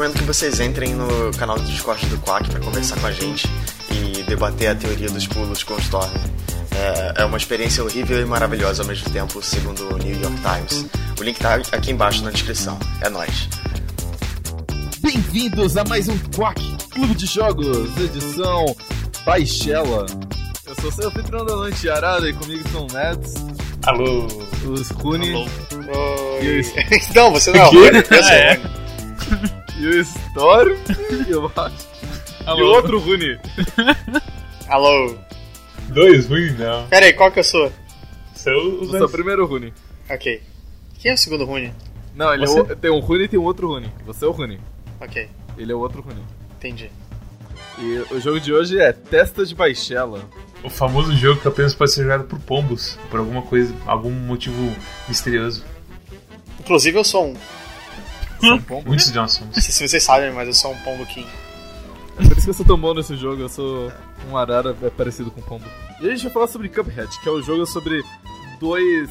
Eu recomendo que vocês entrem no canal do Discord do Quack para conversar com a gente e debater a teoria dos pulos com o Storm. É, é uma experiência horrível e maravilhosa ao mesmo tempo, segundo o New York Times. O link tá aqui embaixo na descrição. É nóis. Bem-vindos a mais um Quack Clube de Jogos, edição Baixela. Eu sou seu anfitrião da noite, Arada, e comigo estão o Mads, Alô. os Rune Oi. E isso? não, você não é o eu sou Ah, é? o. e o Storm, eu acho. E o outro Rune. Alô. Dois ruins, não. Pera aí, qual que eu sou? É o dois. primeiro Rune. Ok. Quem é o segundo Rune? Não, ele é Você? o- tem um Rune e tem um outro Rune. Você é o Rune. Ok, Ele é o outro Rune. entendi. E o jogo de hoje é Testa de Baixela. O famoso jogo que apenas pode ser jogado por pombos. Por alguma coisa, algum motivo misterioso. Inclusive eu sou um. São pombo. Muitos somos. Não sei se vocês sabem, mas eu sou um pombo king. É por isso que eu sou tão bom nesse jogo, eu sou um arara é parecido com pombo. E a gente vai falar sobre Cuphead, que é o jogo sobre dois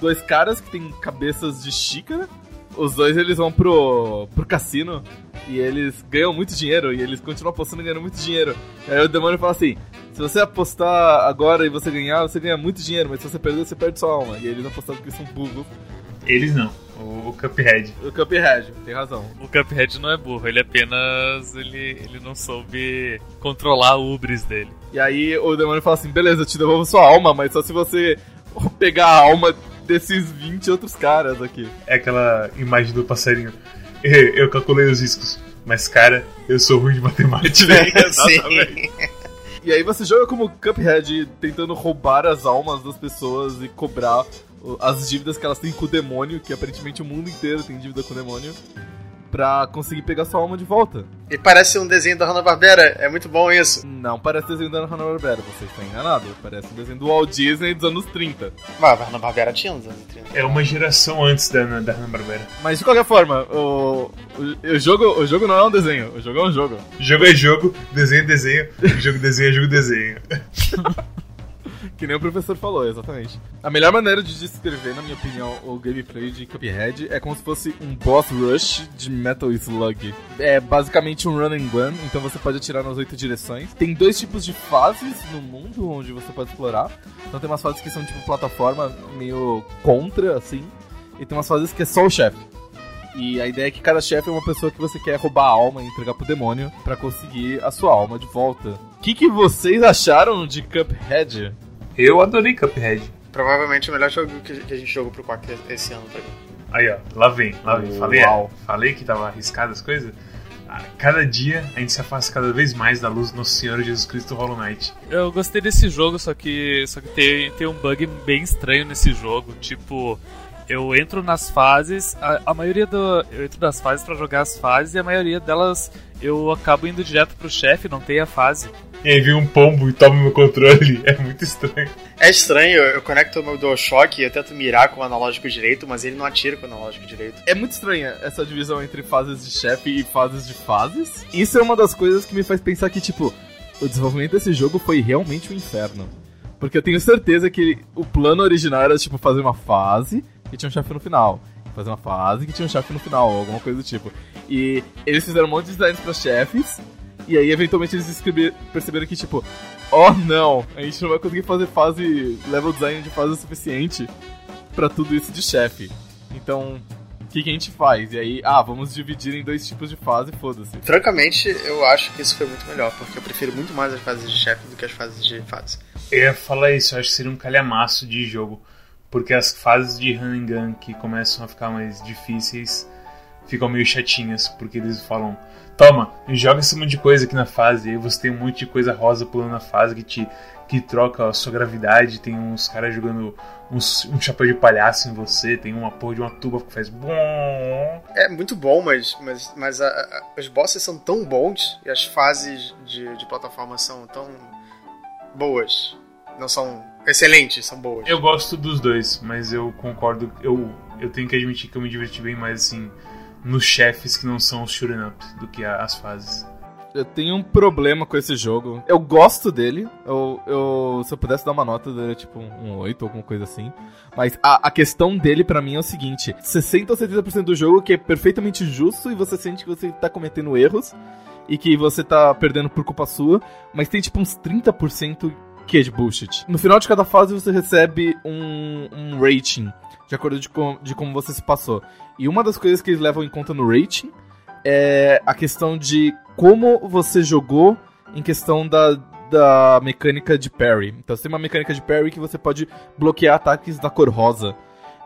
dois caras que têm cabeças de xícara. Os dois eles vão pro, pro cassino e eles ganham muito dinheiro e eles continuam apostando e ganhando muito dinheiro. Aí o demônio fala assim: se você apostar agora e você ganhar, você ganha muito dinheiro, mas se você perder, você perde sua alma. E eles apostaram porque eles são burros. Eles não. Cuphead. O Cuphead, tem razão. O Cuphead não é burro, ele apenas. Ele, ele não soube controlar o ubris dele. E aí o demônio fala assim: beleza, eu te devolvo sua alma, mas só se você pegar a alma desses 20 outros caras aqui. É aquela imagem do passarinho. Eu calculei os riscos. Mas, cara, eu sou ruim de matemática. Sim. E aí você joga como Cuphead tentando roubar as almas das pessoas e cobrar as dívidas que elas têm com o demônio, que aparentemente o mundo inteiro tem dívida com o demônio, pra conseguir pegar sua alma de volta. E parece um desenho da Hanna-Barbera, é muito bom isso. Não parece desenho da Hanna-Barbera, você está enganado. Parece um desenho do Walt Disney dos anos 30. Mas a Hanna-Barbera tinha nos anos 30. É uma geração antes da, da Hanna-Barbera. Mas de qualquer forma, o, o, o jogo, o jogo não é um desenho, o jogo é um jogo. Jogo é jogo, desenho é desenho, jogo desenho é jogo desenho. Que nem o professor falou, exatamente. A melhor maneira de descrever, na minha opinião, o gameplay de Cuphead é como se fosse um boss rush de Metal Slug. É basicamente um run and gun, então você pode atirar nas oito direções. Tem dois tipos de fases no mundo onde você pode explorar. Então tem umas fases que são tipo plataforma meio contra, assim. E tem umas fases que é só o chefe. E a ideia é que cada chefe é uma pessoa que você quer roubar a alma e entregar pro demônio pra conseguir a sua alma de volta. O que, que vocês acharam de Cuphead? Eu adorei Cuphead. Provavelmente o melhor jogo que que a gente jogou pro Quack esse ano pra mim. Aí, ó, lá vem, lá vem. Falei, Uau. falei que tava arriscado as coisas. Ah, Cada dia a gente se afasta cada vez mais da luz do Nosso Senhor Jesus Cristo Hollow Knight. Eu gostei desse jogo, só que, só que tem, tem um bug bem estranho nesse jogo. Tipo, eu entro nas fases, a, a maioria do. Eu entro nas fases pra jogar as fases e a maioria delas eu acabo indo direto pro chefe, não tem a fase. E aí vem um pombo e toma meu controle. É muito estranho. É estranho, eu conecto o meu DualShock e eu tento mirar com o analógico direito, mas ele não atira com o analógico direito. É muito estranha essa divisão entre fases de chefe e fases de fases. Isso é uma das coisas que me faz pensar que, tipo, o desenvolvimento desse jogo foi realmente um inferno. Porque eu tenho certeza que o plano original era, tipo, fazer uma fase que tinha um chefe no final. Fazer uma fase que tinha um chefe no final, ou alguma coisa do tipo. E eles fizeram um monte de designs pra chefes, e aí eventualmente eles escrever- perceberam que, tipo, oh não, a gente não vai conseguir fazer fase, level design de fase o suficiente pra tudo isso de chefe. Então, o que, que a gente faz? E aí, ah, vamos dividir em dois tipos de fase, foda-se. Francamente, eu acho que isso foi muito melhor, porque eu prefiro muito mais as fases de chefe do que as fases de fase. Eu ia falar isso, eu acho que seria um calhamaço de jogo. Porque as fases de gun que começam a ficar mais difíceis ficam meio chatinhas, porque eles falam, toma, joga esse monte de coisa aqui na fase, e aí você tem um monte de coisa rosa pulando na fase que te que troca a sua gravidade, tem uns caras jogando uns- um chapéu de palhaço em você, tem uma porra de uma tuba que faz bom. É muito bom, mas, mas, mas a- a- os bosses são tão bons e as fases de, de plataforma são tão boas. Não são excelentes, são boas. Eu gosto dos dois, mas eu concordo, eu, eu tenho que admitir que eu me diverti bem mais assim nos chefes que não são os shoot'em up do que as fases. Eu tenho um problema com esse jogo. Eu gosto dele. Eu, eu se eu pudesse dar uma nota, eu daria tipo um 8 ou alguma coisa assim. Mas a, a questão dele para mim é o seguinte: 60 ou 70% do jogo que é perfeitamente justo e você sente que você tá cometendo erros e que você tá perdendo por culpa sua, mas tem tipo uns 30% que é de bullshit. No final de cada fase você recebe um, um rating, de acordo de, com, de como você se passou. E uma das coisas que eles levam em conta no rating é a questão de como você jogou em questão da, da mecânica de parry. Então você tem uma mecânica de parry que você pode bloquear ataques da cor rosa.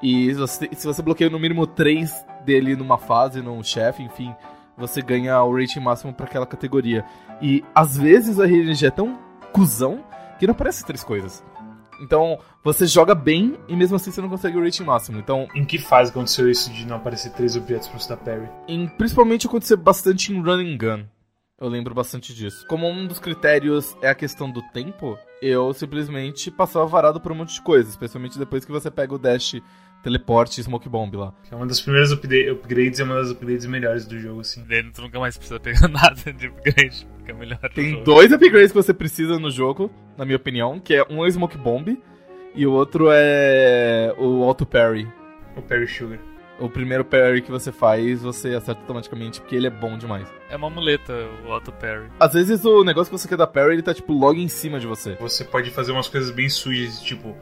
E se você, se você bloqueia no mínimo 3 dele numa fase, num chefe, enfim, você ganha o rating máximo para aquela categoria. E às vezes a RNG é tão cuzão que não aparece três coisas. Então, você joga bem e mesmo assim você não consegue o rating máximo. Então, Em que fase aconteceu isso de não aparecer três objetos pra você dar parry? em, principalmente aconteceu bastante em Run and Gun. Eu lembro bastante disso. Como um dos critérios é a questão do tempo, eu simplesmente passava varado por um monte de coisa, especialmente depois que você pega o dash, teleporte e smoke bomb lá. É uma das primeiras upgrades e uma das upgrades melhores do jogo, assim. Daí tu nunca mais precisa pegar nada de upgrade. Fica melhor. o Tem jogo. dois upgrades que você precisa no jogo, na minha opinião, que é um é o smoke bomb e o outro é o auto parry. O Parry Sugar. O primeiro parry que você faz, você acerta automaticamente, porque ele é bom demais. É uma muleta, o auto parry. Às vezes o negócio que você quer dar parry, ele tá tipo logo em cima de você. Você pode fazer umas coisas bem sujas, tipo...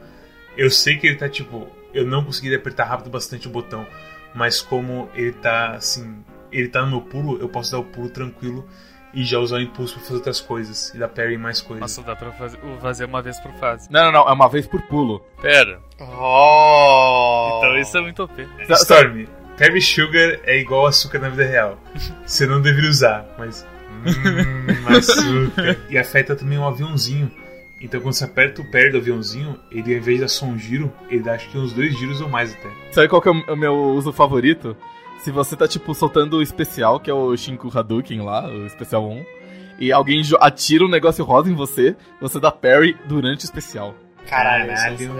Eu sei que ele tá, tipo... Eu não conseguiria apertar rápido bastante o botão, mas como ele tá, assim... Ele tá no meu pulo, eu posso dar o pulo tranquilo e já usar o impulso pra fazer outras coisas. E dar parry em mais coisas. Nossa, dá pra fazer, fazer uma vez por fase. Não, não, não, é uma vez por pulo. Pera, Oh! então isso é muito OP. Storm, Parry Sugar é igual açúcar na vida real. Você não deveria usar, mas. Hum, açúcar. E afeta também um aviãozinho. Então quando você aperta o parry do aviãozinho, ele ao invés de dar só um giro, ele dá acho que uns dois giros ou mais até. Sabe qual que é o meu uso favorito? Se você tá, tipo, soltando o especial, que é o Shinku Hadouken lá, o especial 1, e alguém atira um negócio rosa em você, você dá parry durante o especial. Caralho,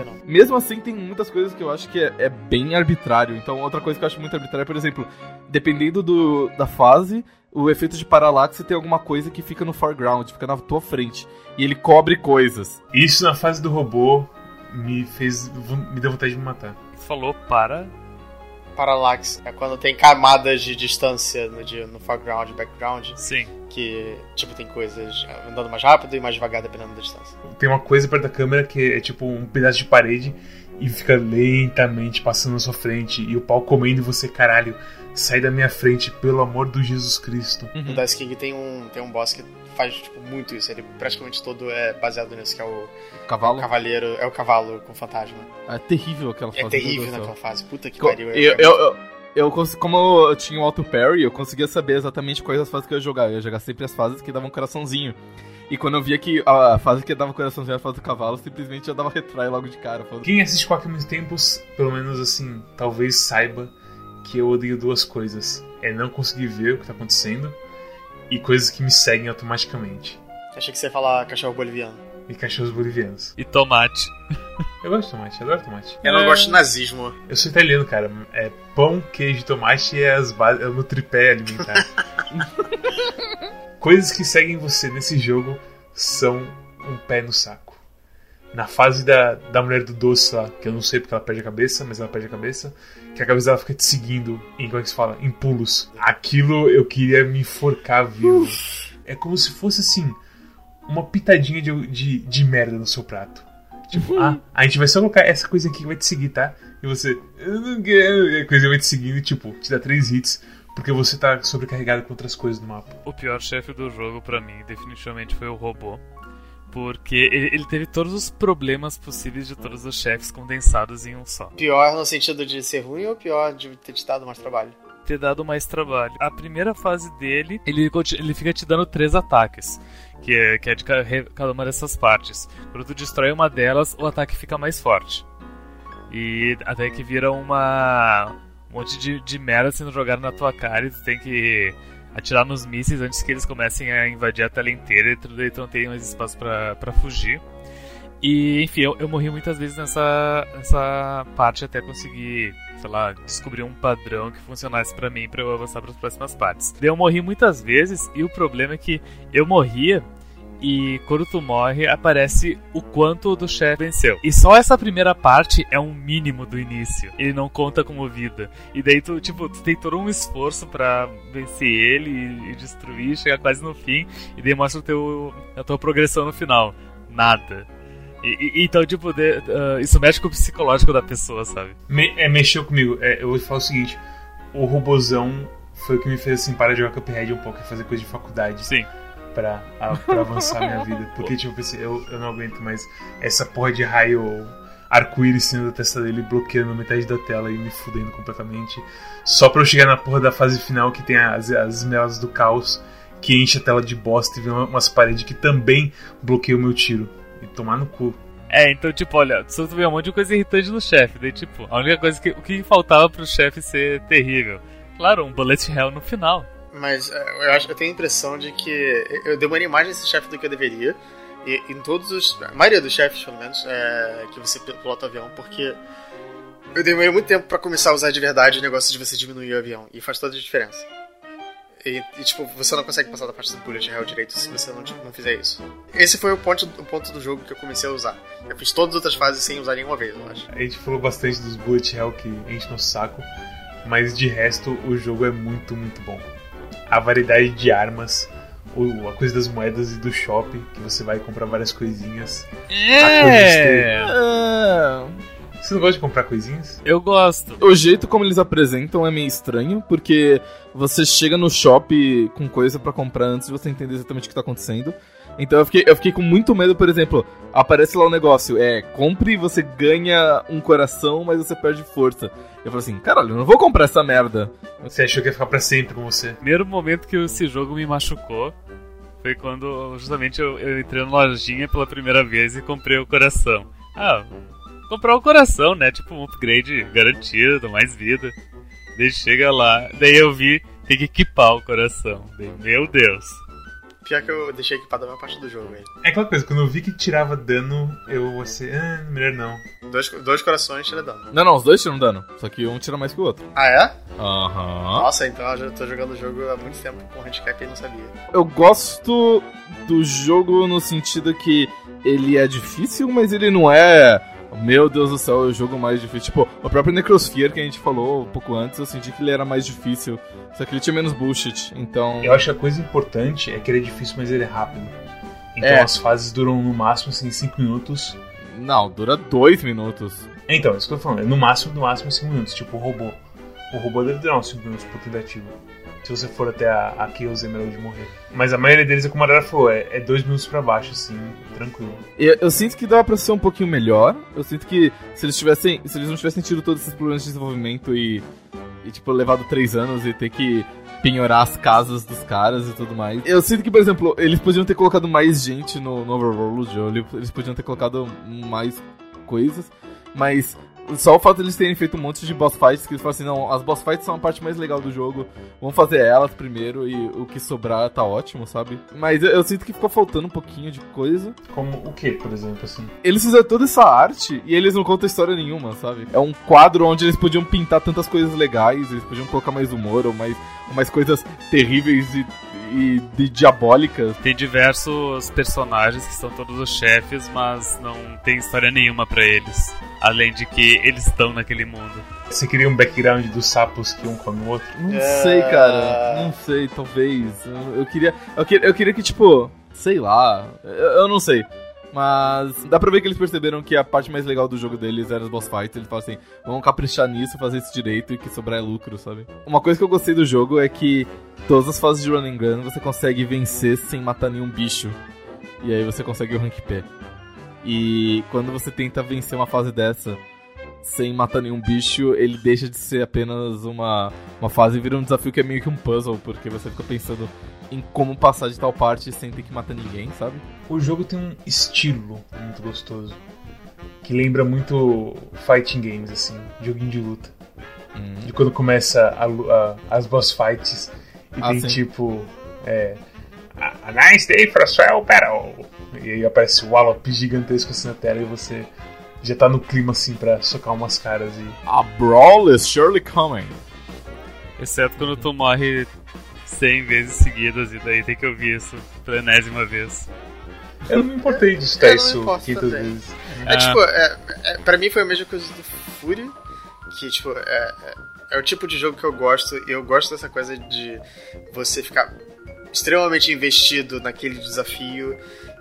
não. Mesmo assim, tem muitas coisas que eu acho que é, é bem arbitrário. Então, outra coisa que eu acho muito arbitrária, por exemplo, dependendo do, da fase, o efeito de paralaxe tem alguma coisa que fica no foreground, fica na tua frente. E ele cobre coisas. Isso na fase do robô me fez. me deu vontade de me matar. Falou para. Parallax é quando tem camadas de distância no, de- no foreground e background, Sim. que, tipo, tem coisas andando mais rápido e mais devagar dependendo da distância. Tem uma coisa perto da câmera que é tipo um pedaço de parede e fica lentamente passando na sua frente e o pau comendo e você, caralho, sai da minha frente, pelo amor do Jesus Cristo. No Dice King tem um, tem um boss que faz, tipo, muito isso. Ele praticamente todo é baseado nisso, que é o Cavalo. cavaleiro, é o cavalo com fantasma. É terrível aquela fase. É terrível naquela fase. Puta que Co- pariu. Eu, é- eu, eu, eu cons- como eu tinha o auto parry, eu conseguia saber exatamente quais as fases que eu ia jogar. Eu ia jogar sempre as fases que davam coraçãozinho. E quando eu via que a fase que dava coraçãozinho era a fase do cavalo, simplesmente eu dava retry logo de cara. Quem assiste Quack há muito tempos, pelo menos assim, talvez saiba que eu odeio duas coisas. É não conseguir ver o que tá acontecendo e coisas que me seguem automaticamente. Achei que você ia falar cachorro boliviano. E cachorros bolivianos. E tomate. Eu gosto de tomate, adoro tomate. Eu não É. gosto de nazismo. Eu sou italiano, cara. É pão, queijo e tomate é, as ba- é o meu tripé alimentar. Coisas que seguem você nesse jogo são um pé no saco. Na fase da, da mulher do doce lá, que eu não sei porque ela perde a cabeça, mas ela perde a cabeça, que a cabeça dela fica te seguindo em, como é que se fala? Em pulos. Aquilo eu queria me enforcar vivo. É como se fosse assim, uma pitadinha de, de, de merda no seu prato. Tipo, ah, a gente vai só colocar essa coisa aqui que vai te seguir, tá? E você, eu não quero. E a coisa vai te seguindo e, tipo, te dá três hits porque você tá sobrecarregado com outras coisas no mapa. O pior chefe do jogo pra mim, definitivamente, foi o robô. Porque ele, ele teve todos os problemas possíveis de todos os chefes condensados em um só. Pior no sentido de ser ruim ou pior de ter te dado mais trabalho? ter dado mais trabalho. A primeira fase dele, ele, ele fica te dando três ataques, que é, que é de cada uma dessas partes. Quando tu destrói uma delas, o ataque fica mais forte. E até que vira uma um monte de, de merda sendo jogada na tua cara e tu tem que atirar nos mísseis antes que eles comecem a invadir a tela inteira e não tem mais espaço pra fugir. E, enfim, eu, eu morri muitas vezes nessa, nessa parte até conseguir sei lá, descobrir um padrão que funcionasse para mim para eu avançar para as próximas partes. Eu morri muitas vezes e o problema é que eu morria e quando tu morre, aparece o quanto do chefe venceu. E só essa primeira parte é um mínimo do início. Ele não conta como vida. E daí tu, tipo, tu tem todo um esforço para vencer ele e, e, destruir, chegar quase no fim, e daí mostra o teu, a tua progressão no final. Nada. E, e, então, tipo, de, uh, isso mexe com o psicológico da pessoa, sabe? Me, é, mexeu comigo. É, eu vou falar o seguinte: o robozão foi o que me fez assim parar de jogar Cuphead um pouco e fazer coisa de faculdade. Sim pra, a, pra avançar minha vida. Porque, tipo, eu, eu não aguento mais essa porra de raio arco-íris saindo da testa dele, bloqueando metade da tela e me fudendo completamente. Só pra eu chegar na porra da fase final que tem as, as esmeraldas do caos, que enche a tela de bosta e vem umas paredes que também bloqueiam o meu tiro. E tomar no cu. É, então, tipo, olha, só tu vê um monte de coisa irritante no chefe. Daí, tipo, a única coisa que. O que faltava pro chefe ser terrível? Claro, um bullet hell no final. Mas é, eu, acho, eu tenho a impressão de que eu demorei mais nesse chefe do que eu deveria. E em todos os. A maioria dos chefes, pelo menos, é, que você pilota o avião, porque eu demorei muito tempo para começar a usar de verdade o negócio de você diminuir o avião. E faz toda a diferença. E, e, tipo, você não consegue passar da parte do bullet hell direito se você não, tipo, não fizer isso. Esse foi o ponto, o ponto do jogo que eu comecei a usar. Eu fiz todas as outras fases sem usar nenhuma vez, eu acho. A gente falou bastante dos bullet hell que enche no saco, mas de resto o jogo é muito, muito bom a variedade de armas, o, a coisa das moedas e do shopping, que você vai comprar várias coisinhas. É. Você não gosta de comprar coisinhas? Eu gosto. O jeito como eles apresentam é meio estranho, porque você chega no shopping com coisa para comprar antes de você entender exatamente o que tá acontecendo. Então eu fiquei, eu fiquei com muito medo, por exemplo, aparece lá o um negócio, é, compre e você ganha um coração, mas você perde força. Eu falei assim, caralho, eu não vou comprar essa merda. Você achou que ia ficar pra sempre com você? Primeiro momento que esse jogo me machucou foi quando justamente eu, eu entrei na lojinha pela primeira vez e comprei o coração. Ah, comprar o coração, né? Tipo um upgrade garantido, mais vida. Daí chega lá, daí eu vi, tem que equipar o coração. Daí, meu Deus. Pior que eu deixei equipado a maior parte do jogo, velho. É aquela coisa, quando eu vi que tirava dano, eu assim, ah, melhor não. Dois, dois corações tira dano. Não, não, os dois tiram dano. Só que um tira mais que o outro. Ah, é? Aham. Nossa, então eu já tô jogando o jogo há muito tempo com handicap e não sabia. Eu gosto do jogo no sentido que ele é difícil, mas ele não é meu Deus do céu, o jogo mais difícil. Tipo, o próprio Necrosphere que a gente falou um pouco antes, eu senti que ele era mais difícil. Só que ele tinha menos bullshit, então. Eu acho que a coisa importante é que ele é difícil, mas ele é rápido. Então é. as fases duram no máximo assim 5 minutos. Não, dura 2 minutos. Então, é isso que eu tô falando. É no máximo, no máximo 5 minutos, tipo o robô. O robô deve durar uns 5 minutos por tentativa se você for até a, a Chaos Emerald morrer. Mas a maioria deles, é como a Arara falou, é, é dois minutos pra baixo, assim, tranquilo. Eu, eu, sinto que dá pra ser um pouquinho melhor. Eu sinto que se eles tivessem. Se eles não tivessem tido todos esses problemas de desenvolvimento e. E, tipo, levado três anos e ter que penhorar as casas dos caras e tudo mais. Eu sinto que, por exemplo, eles podiam ter colocado mais gente no, no Overworld, eles podiam ter colocado mais coisas, mas só o fato de eles terem feito um monte de boss fights, que eles falam assim, não, as boss fights são a parte mais legal do jogo, vamos fazer elas primeiro e o que sobrar tá ótimo, sabe? Mas eu, eu sinto que ficou faltando um pouquinho de coisa. Como o que, por exemplo, assim? Eles fizeram toda essa arte e eles não contam história nenhuma, sabe? É um quadro onde eles podiam pintar tantas coisas legais, eles podiam colocar mais humor ou mais, mais coisas terríveis e e de diabólicas. Tem diversos personagens que são todos os chefes, mas não tem história nenhuma para eles. Além de que eles estão naquele mundo. Você queria um background dos sapos que um come o outro? Não é... sei, cara. Não sei, talvez. Eu, eu queria. Eu, eu queria que, tipo. Sei lá. Eu, eu não sei. Mas dá pra ver que eles perceberam que a parte mais legal do jogo deles era os boss fights. Eles falam assim: vamos caprichar nisso, fazer isso direito e que sobrar é lucro, sabe? Uma coisa que eu gostei do jogo é que todas as fases de running gun você consegue vencer sem matar nenhum bicho. E aí você consegue o rank P. E quando você tenta vencer uma fase dessa sem matar nenhum bicho, ele deixa de ser apenas uma, uma fase e vira um desafio que é meio que um puzzle, porque você fica pensando em como passar de tal parte sem ter que matar ninguém, sabe? O jogo tem um estilo muito gostoso. Que lembra muito fighting games, assim, joguinho de luta. Hum. De quando começa a, a, as boss fights e ah, tem sim. tipo. É, a nice day for a swell battle. E aí aparece o Wallop gigantesco assim na tela e você já tá no clima assim pra socar umas caras e. A brawl is surely coming. Exceto quando tu morre 100 vezes seguidas e daí tem que ouvir isso pela enésima vez. Eu não me importei de escutar me isso importo 500 também. vezes. É Ah. tipo, é, é, pra mim foi a mesma coisa do Fury, que tipo, é, é, é o tipo de jogo que eu gosto, e eu gosto dessa coisa de você ficar extremamente investido naquele desafio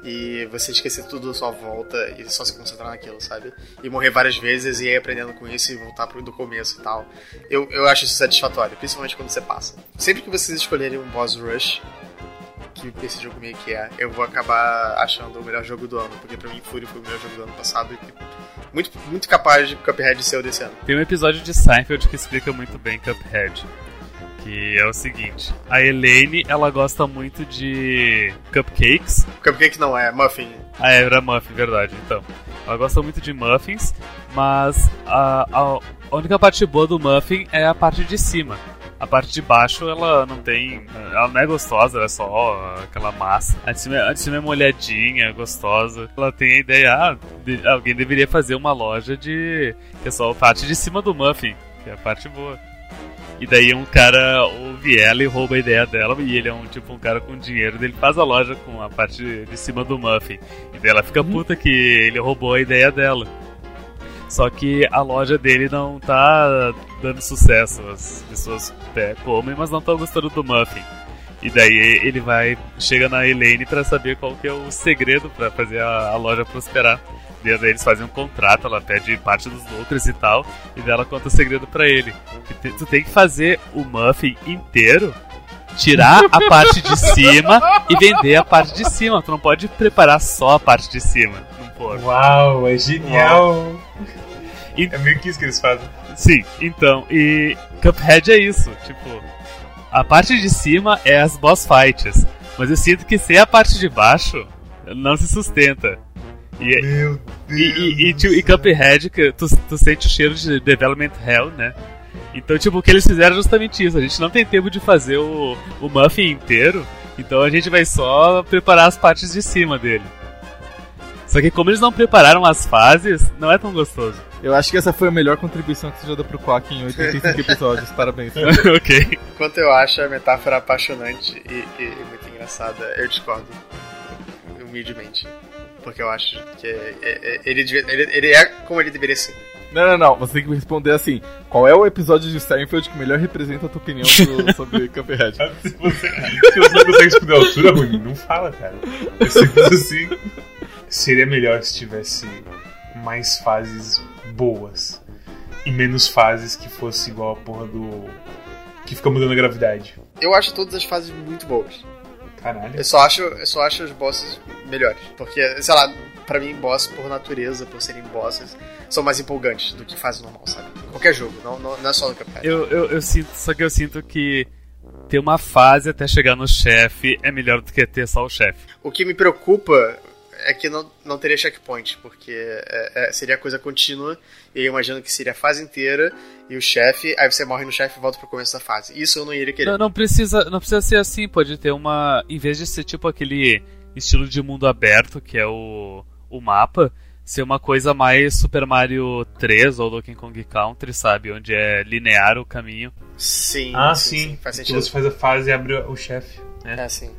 e você esquecer tudo à sua volta e só se concentrar naquilo, sabe? E morrer várias vezes e ir aprendendo com isso e voltar pro do começo e tal. Eu, eu acho isso satisfatório, principalmente quando você passa. Sempre que vocês escolherem um boss rush, que esse jogo meio que é, eu vou acabar achando o melhor jogo do ano, porque pra mim Fury foi o melhor jogo do ano passado e muito, muito capaz de Cuphead ser o desse ano. Tem um episódio de Seinfeld que explica muito bem Cuphead. Que é o seguinte: a Elaine ela gosta muito de cupcakes. Cupcake não é, Muffin. Ah, é, era muffin, verdade. Então, ela gosta muito de muffins, mas a, a, a única parte boa do muffin é a parte de cima. A parte de baixo ela não tem. Ela não é gostosa, ela é só aquela massa. A de cima, a de cima é molhadinha, gostosa. Ela tem a ideia, ah, de- alguém deveria fazer uma loja de. que é só a parte de cima do muffin, que é a parte boa. E daí um cara ouve ela e rouba a ideia dela, e ele é um tipo um cara com dinheiro, ele faz a loja com a parte de cima do muffin. E daí ela fica puta que ele roubou a ideia dela. Só que a loja dele não tá dando sucesso. As pessoas é, comem, mas não estão gostando do muffin. E daí ele vai, chega na Elaine pra saber qual que é o segredo pra fazer a, a loja prosperar. Eles fazem um contrato, ela pede parte dos lucros e tal, e daí ela conta o segredo pra ele. Que tu tem que fazer o muffin inteiro, tirar a parte de cima e vender a parte de cima. Tu não pode preparar só a parte de cima num. Uau, é genial! E- É meio que isso que eles fazem. Sim, então, e Cuphead é isso, tipo, a parte de cima é as boss fights, mas eu sinto que sem a parte de baixo não se sustenta. E, Meu e, Deus! e, e, tio- e Cuphead, que tu, tu sente o cheiro de Development Hell, né? Então, tipo, o que eles fizeram é justamente isso. A gente não tem tempo de fazer o, o muffin inteiro, então a gente vai só preparar as partes de cima dele. Só que como eles não prepararam as fases, não é tão gostoso. Eu acho que essa foi a melhor contribuição que você já deu pro Quack em 85 episódios. Parabéns. ok. Enquanto eu acho a metáfora apaixonante e, e muito engraçada, eu discordo. Humildemente. Porque eu acho que é- é- é- ele, ele, ele é como ele deveria ser. Não, não, não. Você tem que me responder assim: qual é o episódio de Seinfeld que melhor representa a tua opinião do- sobre Cuphead? Se você, se você não consegue esconder a altura, Rony, não fala, cara. É simples assim. Seria melhor se tivesse mais fases boas e menos fases que fosse igual a porra do. que fica mudando a gravidade. Eu acho todas as fases muito boas. Caralho. Eu só acho, eu só acho os bosses melhores. Porque, sei lá, pra mim, boss por natureza, por serem bosses, são mais empolgantes do que fase normal, sabe? Qualquer jogo, não, não, não é só no Cuphead. Eu, eu, eu sinto, só que eu sinto que ter uma fase até chegar no chefe é melhor do que ter só o chefe. O que me preocupa é que não, não teria checkpoint, porque é- é- seria coisa contínua, e eu imagino que seria a fase inteira, e o chefe, aí você morre no chefe e volta pro começo da fase. Isso eu não iria querer. Não, não precisa, não precisa ser assim, pode ter uma, em vez de ser tipo aquele estilo de mundo aberto que é o, o mapa, ser uma coisa mais Super Mario 3 ou Donkey Kong Country, sabe, onde é linear o caminho. Sim, Ah, sim. faz Que sentido. você faz a fase e abre o chefe. né? É, sim.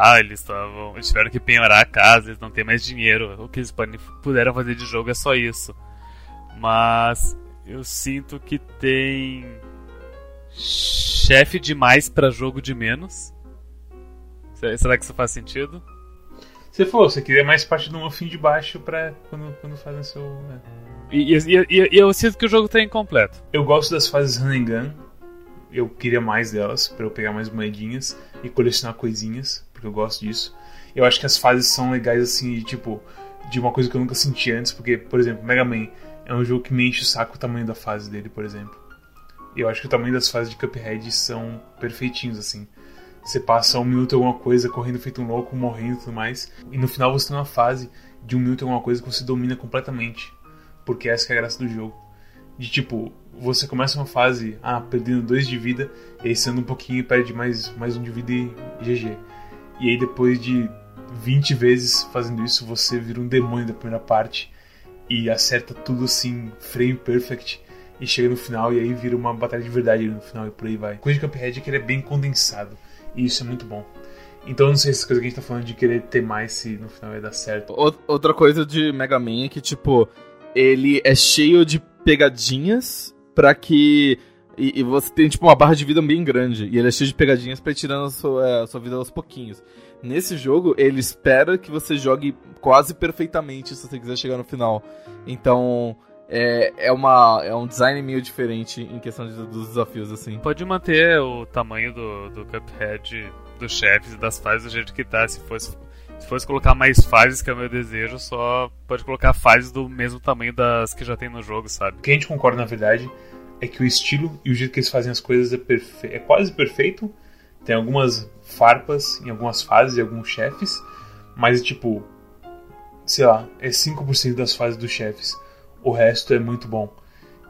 Ah, eles estavam. Eles tiveram que penhorar a casa, eles não têm mais dinheiro. O que eles puderam fazer de jogo é só isso. Mas eu sinto que tem chefe demais pra jogo de menos. Se- Será que isso faz sentido? Você falou, você queria mais parte do muffin de baixo pra quando, quando fazem seu. né? E, e- e- e eu sinto que o jogo tá incompleto. Eu gosto das fases run and gun. Eu queria mais delas pra eu pegar mais moedinhas e colecionar coisinhas, porque eu gosto disso. Eu acho que as fases são legais assim, de, tipo, de uma coisa que eu nunca senti antes, porque, por exemplo, Mega Man é um jogo que me enche o saco o tamanho da fase dele, por exemplo. Eu acho que o tamanho das fases de Cuphead são perfeitinhos, assim. Você passa um minuto alguma coisa correndo feito um louco, morrendo e tudo mais. E no final você tem uma fase de um minuto alguma coisa que você domina completamente. Porque essa é a graça do jogo. De tipo, você começa uma fase, ah, perdendo dois de vida, e aí você anda um pouquinho e perde mais, mais um de vida e GG. E aí depois de 20 vezes fazendo isso, você vira um demônio da primeira parte. e acerta tudo assim, frame perfect, e chega no final e aí vira uma batalha de verdade no final e por aí vai. Coisa de Cuphead é que ele é bem condensado, e isso é muito bom. Então não sei se essa coisa que a gente tá falando de querer ter mais se no final vai dar certo. Outra coisa de Mega Man é que, tipo, ele é cheio de pegadinhas para que. E, e, você tem, tipo, uma barra de vida bem grande. E ele é cheio de pegadinhas pra ir tirando a sua, é, a sua vida aos pouquinhos. Nesse jogo, ele espera que você jogue quase perfeitamente se você quiser chegar no final. Então, é, é, uma, é um design meio diferente em questão de, dos desafios, assim. Pode manter o tamanho do, do Cuphead, dos chefes e das fases do jeito que tá. Se fosse, se fosse colocar mais fases, que é o meu desejo, só pode colocar fases do mesmo tamanho das que já tem no jogo, sabe? O que a gente concorda, na verdade, é que o estilo e o jeito que eles fazem as coisas é, perfe... é quase perfeito. Tem algumas farpas em algumas fases e alguns chefes, mas tipo, sei lá, é 5% das fases dos chefes. O resto é muito bom.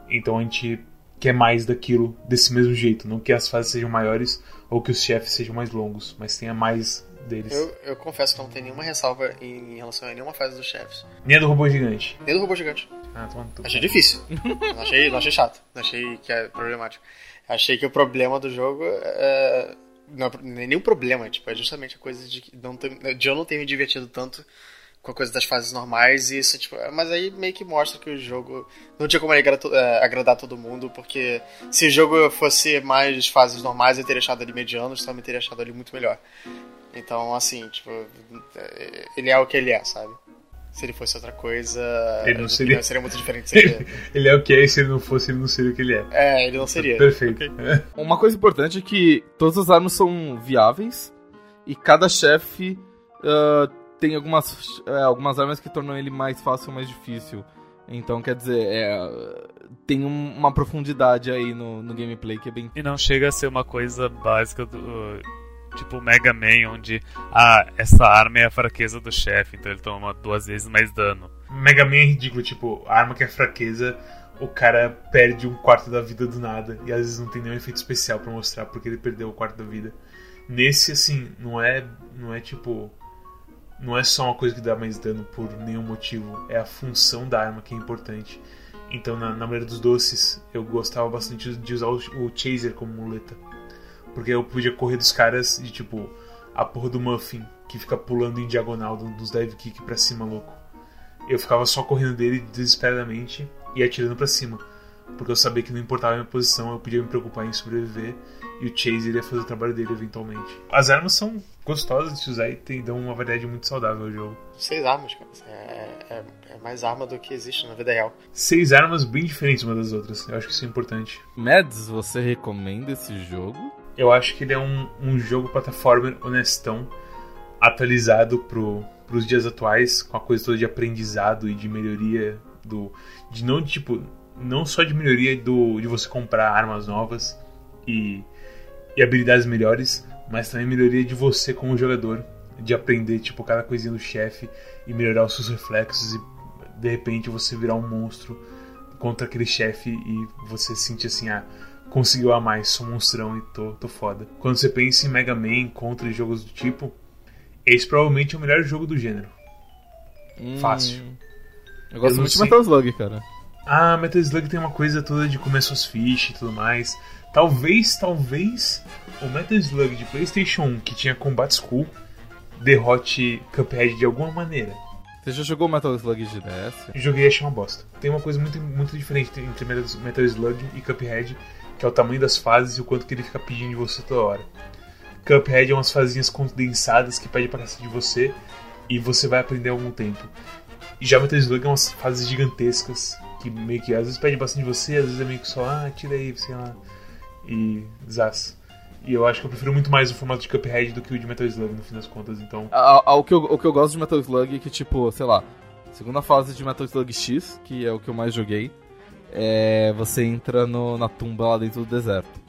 Então a gente quer mais daquilo desse mesmo jeito, não que as fases sejam maiores ou que os chefes sejam mais longos, mas tenha mais deles. Eu, eu confesso que não tem nenhuma ressalva em relação a nenhuma fase dos chefes. Nem a do robô gigante. Nem do robô gigante. Ah, achei difícil. não, achei, não achei chato. Não achei que é problemático. Achei que o problema do jogo é. Não é nenhum problema, tipo, é justamente a coisa de, não ter, de eu não ter me divertido tanto com a coisa das fases normais e isso, tipo, mas aí meio que mostra que o jogo não tinha como é, agradar todo mundo, porque se o jogo fosse mais fases normais, eu teria achado ele mediano, só me teria achado ele muito melhor. Então, assim, tipo, ele é o que ele é, sabe? Se ele fosse outra coisa, ele não seria... seria muito diferente. Seria... ele é o que é, e se ele não fosse, ele não seria o que ele é. É, ele não seria. Perfeito. Okay. Uma coisa importante é que todas as armas são viáveis e cada chefe uh, tem algumas, uh, algumas armas que tornam ele mais fácil ou mais difícil. Então, quer dizer, é, tem um, uma profundidade aí no, no gameplay que é bem. E não chega a ser uma coisa básica do tipo Mega Man, onde ah, essa arma é a fraqueza do chefe, então ele toma duas vezes mais dano. Mega Man é ridículo, tipo, a arma que é fraqueza, o cara perde um quarto da vida do nada, e às vezes não tem nenhum efeito especial para mostrar porque ele perdeu o quarto da vida. Nesse, assim, não é, não é tipo. Não é só uma coisa que dá mais dano por nenhum motivo, é a função da arma que é importante. Então, na, na maioria dos doces, eu gostava bastante de usar o, o Chaser como muleta porque eu podia correr dos caras de tipo a porra do Muffin que fica pulando em diagonal dos dive kick pra cima, louco. Eu ficava só correndo dele desesperadamente e atirando para cima. Porque eu sabia que não importava a minha posição, eu podia me preocupar em sobreviver e o Chase iria fazer o trabalho dele eventualmente. As armas são gostosas de se usar e tem, dão uma variedade muito saudável ao jogo. Seis armas, cara. É, é, é, mais arma do que existe na vida real. Seis armas bem diferentes uma das outras. Eu acho que isso é importante. Mads, você recomenda esse jogo? Eu acho que ele é um, um jogo plataforma honestão, atualizado pro, pros dias atuais, com a coisa toda de aprendizado e de melhoria do. De não, tipo, não só de melhoria do, de você comprar armas novas e, e habilidades melhores, mas também melhoria de você como jogador, de aprender, tipo, cada coisinha do chefe e melhorar os seus reflexos e de repente você virar um monstro contra aquele chefe e você sentir assim, ah, conseguiu a mais, sou monstrão e tô, tô foda. Quando você pensa em Mega Man contra jogos do tipo, esse provavelmente é o melhor jogo do gênero. Hum, Fácil. Eu gosto eu muito sei. de Metal Slug, cara. Ah, Metal Slug tem uma coisa toda de comer suas fichas e tudo mais. Talvez, talvez o Metal Slug de PlayStation 1, que tinha Combat School, derrote Cuphead de alguma maneira. Você já jogou Metal Slug de DS? Joguei e achei uma bosta. Tem uma coisa muito, muito diferente entre Metal Slug e Cuphead, que é o tamanho das fases e o quanto que ele fica pedindo de você toda hora. Cuphead é umas fazinhas condensadas que pede para de você e você vai aprender algum tempo. E já Metal Slug é umas fases gigantescas que meio que às vezes pede bastante de você, às vezes é meio que só, ah, tira aí, sei lá. E zaz. E eu acho que eu prefiro muito mais o formato de Cuphead do que o de Metal Slug, no fim das contas, então. o, que eu, o que eu gosto de Metal Slug é que, tipo, sei lá, segunda fase de Metal Slug X, que é o que eu mais joguei, é, você entra no, na tumba lá dentro do deserto.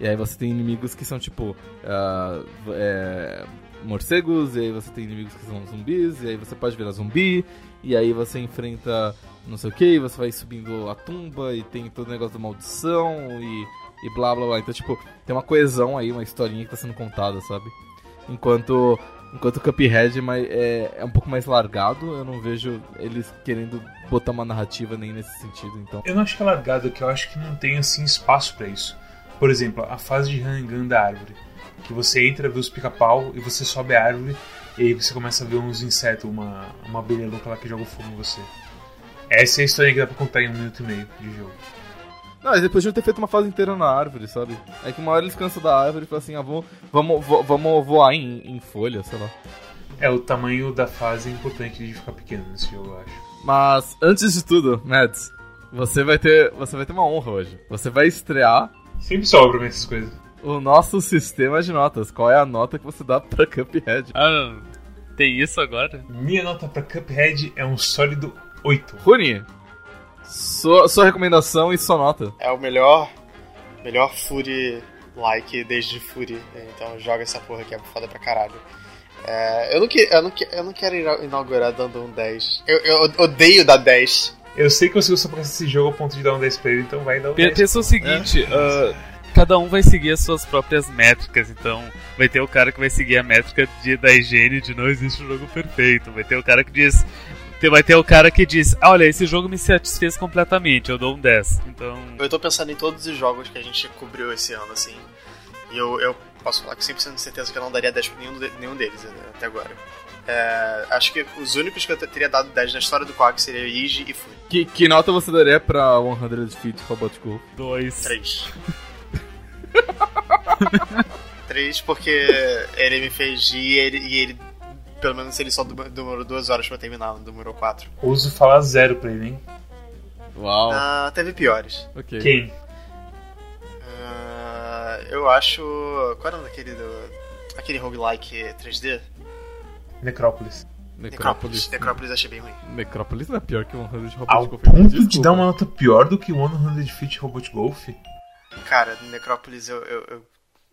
E aí você tem inimigos que são tipo uh, é, morcegos, e aí você tem inimigos que são zumbis, e aí você pode virar zumbi, e aí você enfrenta não sei o que, você vai subindo a tumba e tem todo o negócio da maldição e, e blá blá blá. Então, tipo, tem uma coesão aí, uma historinha que tá sendo contada, sabe? Enquanto Enquanto o Cuphead é, é, é, um pouco mais largado, eu não vejo eles querendo botar uma narrativa nem nesse sentido, então. Eu não acho que é largado, que eu acho que não tem assim espaço para isso. Por exemplo, a fase de Hangan da árvore. Que você entra, vê os pica-pau e você sobe a árvore e aí você começa a ver uns insetos, uma, uma abelha louca lá que joga fogo em você. Essa é a história que dá pra contar em um minuto e meio de jogo. Não, mas depois de ter feito uma fase inteira na árvore, sabe? É que uma hora eles cansam da árvore e falam assim, ah, vamos, vamos, vamos voar em, em folha, sei lá. É, o tamanho da fase é importante de ficar pequeno nesse jogo, eu acho. Mas, antes de tudo, Mads, você vai ter, você vai ter uma honra hoje. Você vai estrear Sempre sobra pra mim essas coisas. o nosso sistema de notas. Qual é a nota que você dá pra Cuphead? Ah, tem isso agora? Minha nota pra Cuphead é um sólido 8. Runi, sua, sua recomendação e sua nota. É o melhor, melhor Fury like desde Fury. Então joga essa porra que é foda pra caralho. É, eu, não que, eu, não que, eu não quero ina- inaugurar dando um 10. Eu, eu odeio dar 10. Eu sei que você gosta pra esse jogo ao ponto de dar um 10 pra ele, então vai dar um Pe- 10. Pensa o seguinte, ah, cada um vai seguir as suas próprias métricas, então vai ter o cara que vai seguir a métrica de, da higiene de não existe um jogo perfeito, vai ter o cara que diz. Vai ter o cara que diz, "Ah, olha, esse jogo me satisfez completamente, eu dou um 10. Então. Eu tô pensando em todos os jogos que a gente cobriu esse ano, assim. E eu, eu posso falar com 100% de certeza que eu não daria 10 pra nenhum, de- nenhum deles né, até agora. É, acho que os únicos que eu teria dado 10 na história do Quack seria Iji e Fury. Que, que nota você daria pra 100 Feet Robot Golf? 2. 3. 3 porque ele me fez ir e ele, e ele pelo menos ele só dem- demorou 2 horas pra terminar, não demorou 4. Ouso falar zero pra ele, hein? Uau. Ah, teve piores. Ok. Quem? Eu acho. Qual era o nome daquele do. aquele roguelike 3D? Necrópolis. Necrópolis. Necrópolis achei bem ruim. Necrópolis não é pior que 100 Robot Ao Golf. ponto Desculpa. de dar uma nota pior do que 100 Feet Robot Golf? Cara, Necrópolis eu, eu, eu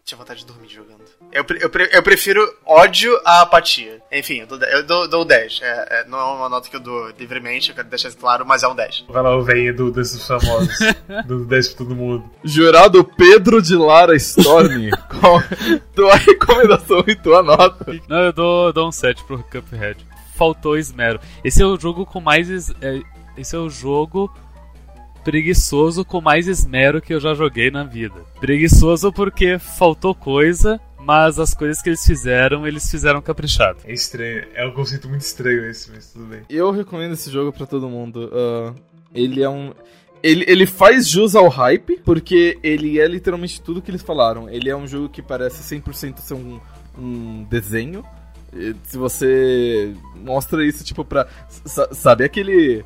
tinha vontade de dormir jogando. Eu, eu, eu prefiro ódio à apatia. Enfim, eu dou, eu dou, dou 10. É, é, não é uma nota que eu dou livremente, eu quero deixar isso claro, mas é um 10. Vai lá o velho do desses famosos, do 10 pra todo mundo. Jurado Pedro de Lara Storm. Qual tua recomendação e tua nota? Não, eu dou, dou um 7 pro Cuphead. Faltou esmero. Esse é o jogo com mais. es- é, esse é o jogo preguiçoso com mais esmero que eu já joguei na vida. Preguiçoso porque faltou coisa, mas as coisas que eles fizeram, eles fizeram caprichado. É estranho, é um conceito muito estranho esse, mas tudo bem. Eu recomendo esse jogo pra todo mundo. Ah, ele é um. Ele, ele faz jus ao hype, porque ele é literalmente tudo que eles falaram. Ele é um jogo que parece 100% ser um, um desenho. Se você mostra isso, tipo, pra. sa- Sabe aquele.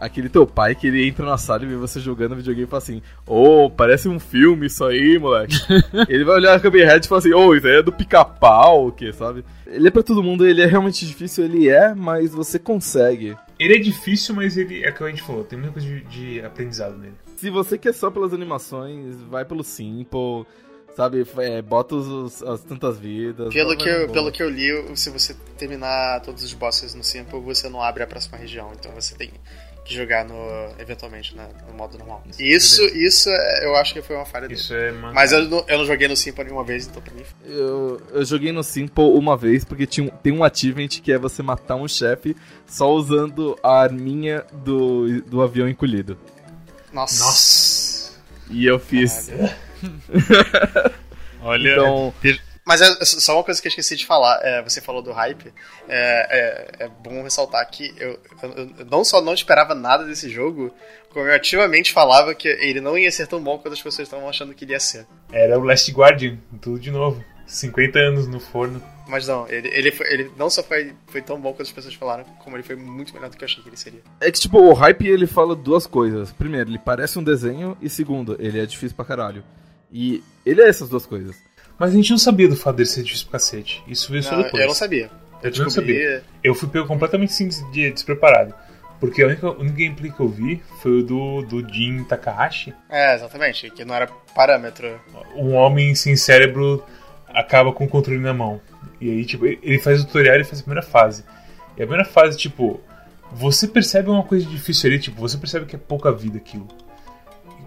Aquele teu pai que ele entra na sala e vê você jogando videogame e fala assim: Ô, parece um filme isso aí, moleque. ele vai olhar a Cuphead e fala assim: Ô, isso aí é do pica-pau, o que, sabe? Ele é pra todo mundo, ele é realmente difícil, ele é, mas você consegue. Ele é difícil, mas ele é o que a gente falou, tem muita coisa de, de aprendizado nele. Se você quer só pelas animações, vai pelo Simple, sabe? É, bota os, as tantas vidas. Pelo que, eu, pelo que eu li, se você terminar todos os bosses no Simple, você não abre a próxima região. Então você tem que jogar no, eventualmente né, no modo normal. Isso, isso é- eu acho que foi uma falha dele. Isso é uma... Mas eu não, eu não joguei no Simple nenhuma vez, então pra mim. Eu, eu joguei no Simple uma vez porque tinha, um- tem um achievement que é você matar um chefe só usando a arminha do, do avião encolhido. Nossa. Nossa. E eu fiz. Olha, Então, Mas é só uma coisa que eu esqueci de falar. é, você falou do hype. É, é- é bom ressaltar que eu, eu- eu não só não esperava nada desse jogo, como eu ativamente falava que ele não ia ser tão bom quanto as pessoas estavam achando que ele ia ser. Era o Last Guardian, tudo de novo. 50 anos no forno. Mas não, ele, ele, foi- ele não só foi, foi tão bom quanto as pessoas falaram, como ele foi muito melhor do que eu achei que ele seria. é que tipo, o hype ele fala duas coisas. Primeiro, ele parece um desenho, e segundo, ele é difícil pra caralho. E ele é essas duas coisas. Mas a gente não sabia do fato dele ser difícil pra cacete. Isso veio só Não, depois. eu não sabia. Eu Eu não sabia. Eu fui pego completamente de- despreparado. Porque a única, o único gameplay que eu vi foi o do, do Jin Takahashi. É, exatamente, que não era parâmetro. Um homem sem cérebro acaba com o controle na mão. E aí, tipo, ele ele faz o tutorial e faz a primeira fase. E a primeira fase, tipo, você percebe uma coisa difícil ali, tipo, você percebe que é pouca vida aquilo.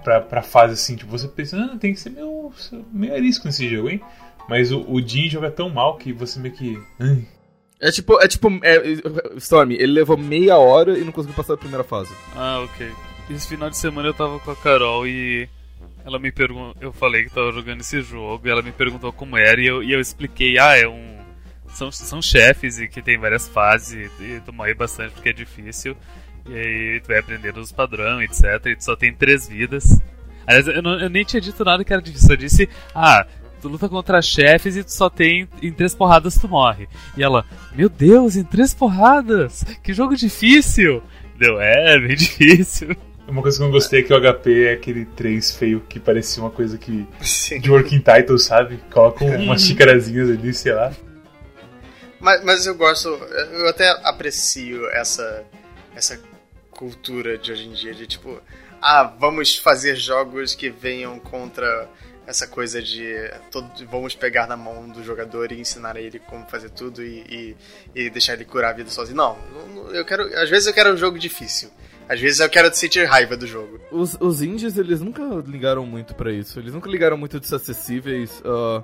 Pra, pra fase assim, tipo, você pensa, ah, tem que ser meio, meio arisco nesse jogo, hein? Mas o, o Jin joga tão mal que você meio que. "Ai, É tipo, é tipo, é, Storm, ele levou meia hora e não conseguiu passar a primeira fase. Ah, ok. Esse final de semana eu tava com a Carol e ela me perguntou, eu falei que tava jogando esse jogo, e ela me perguntou como era e eu, e eu expliquei, ah, é um são, são chefes e que tem várias fases e, e tu morre bastante porque é difícil. E aí tu vai aprendendo os padrões, etc. E tu só tem três vidas. Aliás, eu, não, eu nem tinha dito nada que era difícil. Eu disse, ah, tu luta contra chefes e tu só tem. Em três porradas tu morre. E ela, meu Deus, em três porradas? Que jogo difícil! Deu, é, bem difícil. Uma coisa que eu não gostei é que o HP é aquele 3 feio que parecia uma coisa que. Sim. de working title, sabe? Coloca umas xicarazinhas ali, sei lá. Mas, mas eu gosto, eu até aprecio essa, essa cultura de hoje em dia, de tipo, ah, vamos fazer jogos que venham contra essa coisa de todo, vamos pegar na mão do jogador e ensinar a ele como fazer tudo e, e, e, deixar ele curar a vida sozinho. Não, eu quero. Às vezes eu quero um jogo difícil. Às vezes eu quero sentir raiva do jogo. Os, os indies, eles nunca ligaram muito para isso. Eles nunca ligaram muito de ser acessíveis. Uh,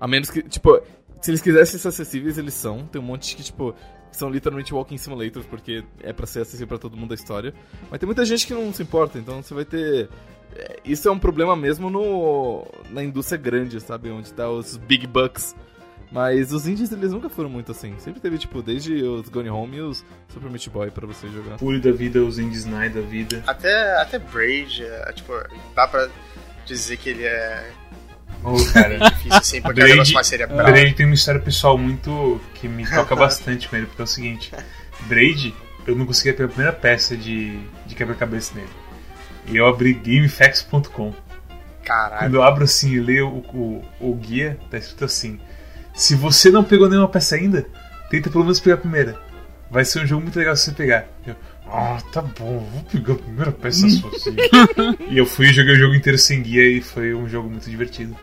a menos que, tipo, se eles quisessem ser acessíveis, eles são. Tem um monte que, tipo, são literalmente walking simulators, porque é para ser acessível para todo mundo a história. Mas tem muita gente que não se importa, então você vai ter. É, isso é um problema mesmo no na indústria grande, sabe? Onde tá os big bucks. Mas os indies, eles nunca foram muito assim. Sempre teve, tipo, desde os Gone Home e os Super Meat Boy pra você jogar. Pule da vida, os indies Night da vida. Até, até Braid, é, tipo, dá pra dizer que ele é Oh, cara. É difícil assim, porque Braid, mais cerebral. Braid tem uma história pessoal muito. que me toca bastante com ele, porque é o seguinte: Braid, eu não conseguia pegar a primeira peça de, de quebra-cabeça nele. E eu abri GameFAQs.com. Caralho. Quando eu abro assim e leio o, o, o guia, tá escrito assim: Se você não pegou nenhuma peça ainda, tenta pelo menos pegar a primeira. Vai ser um jogo muito legal se você pegar. Eu, ah, tá bom, vou pegar a primeira peça sozinho. e eu fui e joguei o jogo inteiro sem guia e foi um jogo muito divertido.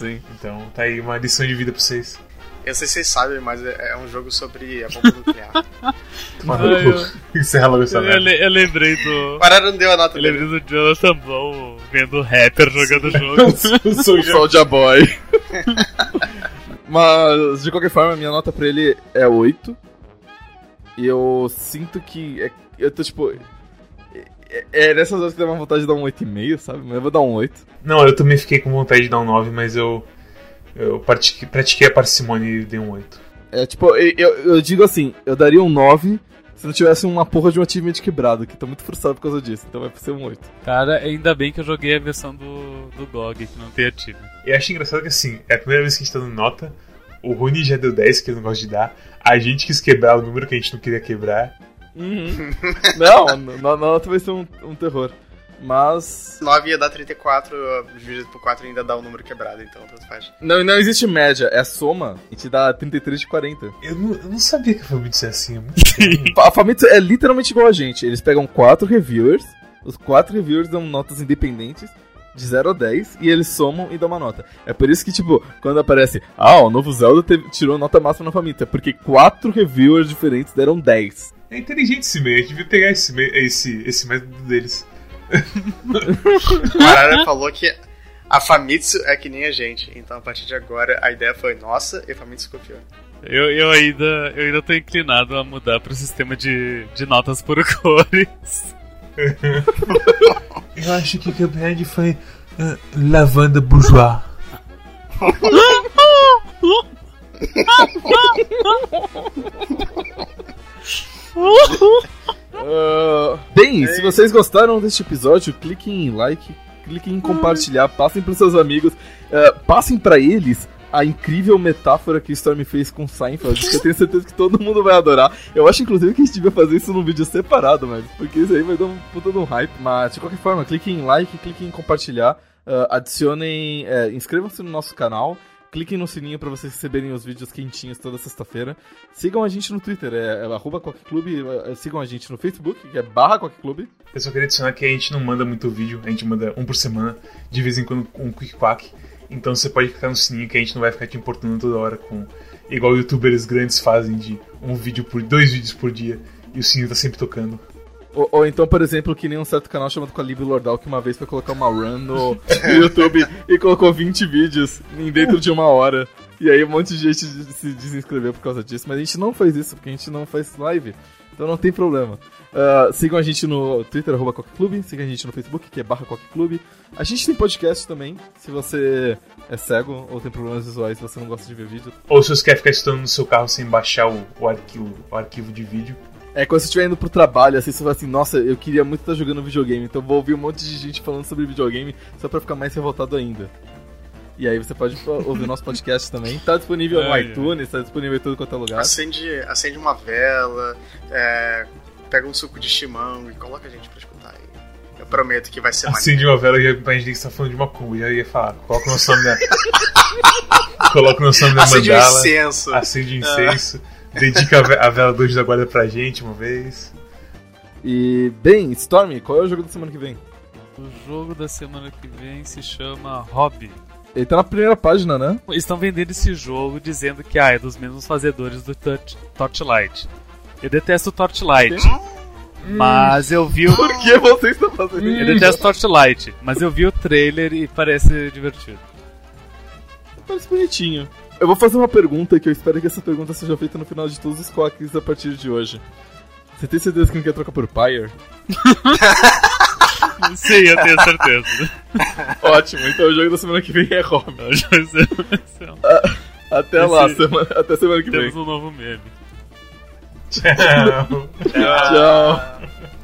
Sim. Então tá aí uma lição de vida pra vocês. Eu sei se vocês sabem, mas é, é um jogo sobre a bomba nuclear. Encerra logo essa eu, lembrei do. Para não deu a nota Eu lembrei do Jonathan Blow vendo o rapper jogando jogos. eu sou o Soulja Boy. mas, de qualquer forma, minha nota pra ele é 8. E eu sinto que. É, eu tô tipo. É, é nessas horas que dá uma vontade de dar um 8,5, sabe? Mas eu vou dar um 8. Não, eu também fiquei com vontade de dar um 9, mas eu. Eu pratiquei, pratiquei a parcimônia e dei um 8. É, tipo, eu, eu digo assim, eu daria um 9 se não tivesse uma porra de um achievement quebrado, que tô muito frustrado por causa disso, então vai ser um 8. Cara, ainda bem que eu joguei a versão do, do GOG, que não tem achievement. E acho engraçado que assim, é a primeira vez que a gente tá dando nota, o Rune já deu 10, que ele não gosta de dar, a gente quis quebrar o número que a gente não queria quebrar. Uhum. não, na nota vai ser um, um terror. Mas. 9 ia dar 34, dividido por 4 ainda dá o um número quebrado, então tanto faz. Não, não existe média, é soma e te dá 33 de 40. Eu não, eu não sabia que a Famitsu é assim, é muito A Famitsu é literalmente igual a gente. Eles pegam 4 reviewers, os 4 reviewers dão notas independentes de 0 a 10 e eles somam e dão uma nota. É por isso que, tipo, quando aparece, ah, o novo Zelda teve, tirou nota máxima na Famitsu, é porque 4 reviewers diferentes deram 10. É inteligente esse meio, a gente devia pegar esse, meio, esse, esse método deles. o Arara falou que a Famitsu é que nem a gente. Então a partir de agora a ideia foi nossa e a Famitsu copiou. Eu, eu, ainda, eu ainda tô inclinado a mudar pro sistema de, de notas por cores. eu acho que o Cuphead foi uh, lavanda bourgeois. Uh, bem, se vocês gostaram deste episódio, cliquem em like, cliquem em compartilhar, passem para seus amigos, uh, passem para eles a incrível metáfora que o Storm fez com Seinfeld, que eu tenho certeza que todo mundo vai adorar. Eu acho, inclusive, que a gente devia fazer isso num vídeo separado, mas porque isso aí vai dar um puta de um hype. Mas, de qualquer forma, cliquem em like, cliquem em compartilhar, uh, adicionem, uh, inscrevam-se no nosso canal cliquem no sininho para vocês receberem os vídeos quentinhos toda sexta-feira. Sigam a gente no Twitter, é, é arroba Clube. É, sigam a gente no Facebook, que é barra Clube. Eu só queria adicionar que a gente não manda muito vídeo, a gente manda um por semana, de vez em quando um quick quack. Então você pode clicar no sininho que a gente não vai ficar te importando toda hora com. Igual youtubers grandes fazem de um vídeo por. dois vídeos por dia e o sininho tá sempre tocando. Ou, ou, então, por exemplo, que nem um certo canal chamado Calibre Lordal que uma vez foi colocar uma run no, YouTube e colocou 20 vídeos em dentro de uma hora. E aí um monte de gente se desinscreveu por causa disso, mas a gente não faz isso, porque a gente não faz live. Então não tem problema. Uh, sigam a gente no Twitter, arroba Clube. Sigam a gente no Facebook, que é barra Clube. A gente tem podcast também, se você é cego ou tem problemas visuais, se você não gosta de ver vídeo. Ou se você quer ficar estudando no seu carro sem baixar o, o, arquivo, o arquivo de vídeo. É, quando você estiver indo pro trabalho, assim, você fala assim, nossa, eu queria muito estar jogando videogame, então vou ouvir um monte de gente falando sobre videogame só pra ficar mais revoltado ainda. E aí você pode ouvir o nosso podcast também. Tá disponível no iTunes, tá disponível em tudo quanto é lugar. Acende, acende uma vela, é, pega um suco de chimão e coloca a gente pra escutar aí. Eu prometo que vai ser Acende uma vela e a gente tá falando de uma cuba. Já ia falar, coloca o nosso nome da. coloca o nosso nome da acende mandala. Acende incenso. Acende incenso. Dedica a vela do da guarda pra gente uma vez. E, bem, Stormy, qual é o jogo da semana que vem? O jogo da semana que vem se chama Hobby. Ele tá na primeira página, né? Eles estão vendendo esse jogo dizendo que ah, é dos mesmos fazedores do touch, Torchlight. Eu detesto Torchlight. Mas eu vi o. Por que você está fazendo isso? Eu detesto Torchlight, mas eu vi o trailer e parece divertido. Parece bonitinho. Eu vou fazer uma pergunta que eu espero que essa pergunta seja feita no final de todos os quacks a partir de hoje. Você tem certeza que não quer trocar por Pyre? Sim, eu tenho certeza. Ótimo, então o jogo da semana que vem é Robin. Até Esse... lá, semana, até semana que Temos vem. Temos um novo meme. Tchau. Tchau.